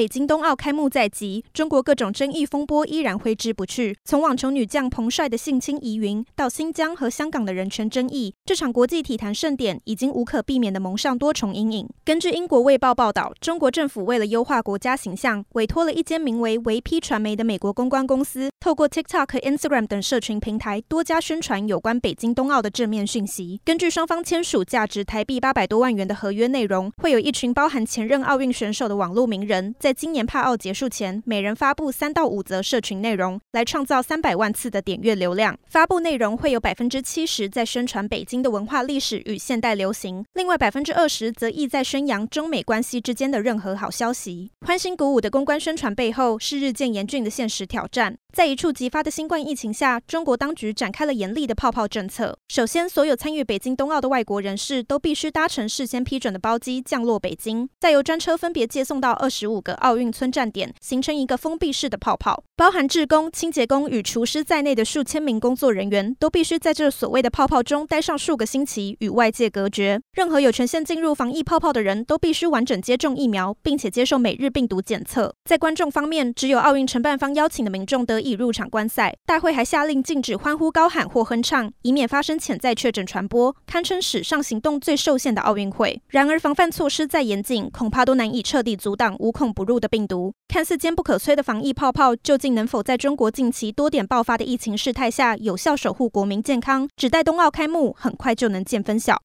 北京冬奥开幕在即，中国各种争议风波依然挥之不去。从网球女将彭帅的性侵疑云，到新疆和香港的人权争议，这场国际体坛盛典已经无可避免地蒙上多重阴影。根据英国卫报报道，中国政府为了优化国家形象，委托了一间名为维 P 传媒的美国公关公司，透过 TikTok 和 Instagram 等社群平台，多加宣传有关北京冬奥的正面讯息。根据双方签署价值台币八百多万元的合约内容，会有一群包含前任奥运选手的网络名人。在今年帕奥结束前，每人发布三到五则社群内容，来创造三百万次的点阅流量。发布内容会有百分之七十在宣传北京的文化历史与现代流行，另外百分之二十则意在宣扬中美关系之间的任何好消息。欢欣鼓舞的公关宣传背后，是日渐严峻的现实挑战。在一触即发的新冠疫情下，中国当局展开了严厉的泡泡政策。首先，所有参与北京冬奥的外国人士都必须搭乘事先批准的包机降落北京，再由专车分别接送到二十五个奥运村站点，形成一个封闭式的泡泡。包含志工、清洁工与厨师在内的数千名工作人员都必须在这所谓的泡泡中待上数个星期，与外界隔绝。任何有权限进入防疫泡泡的人都必须完整接种疫苗，并且接受每日病毒检测。在观众方面，只有奥运承办方邀请的民众得以入场观赛，大会还下令禁止欢呼、高喊或哼唱，以免发生潜在确诊传播，堪称史上行动最受限的奥运会。然而，防范措施再严谨，恐怕都难以彻底阻挡无孔不不入的病毒。看似坚不可摧的防疫泡泡，究竟能否在中国近期多点爆发的疫情事态下，有效守护国民健康？只待冬奥开幕，很快就能见分晓。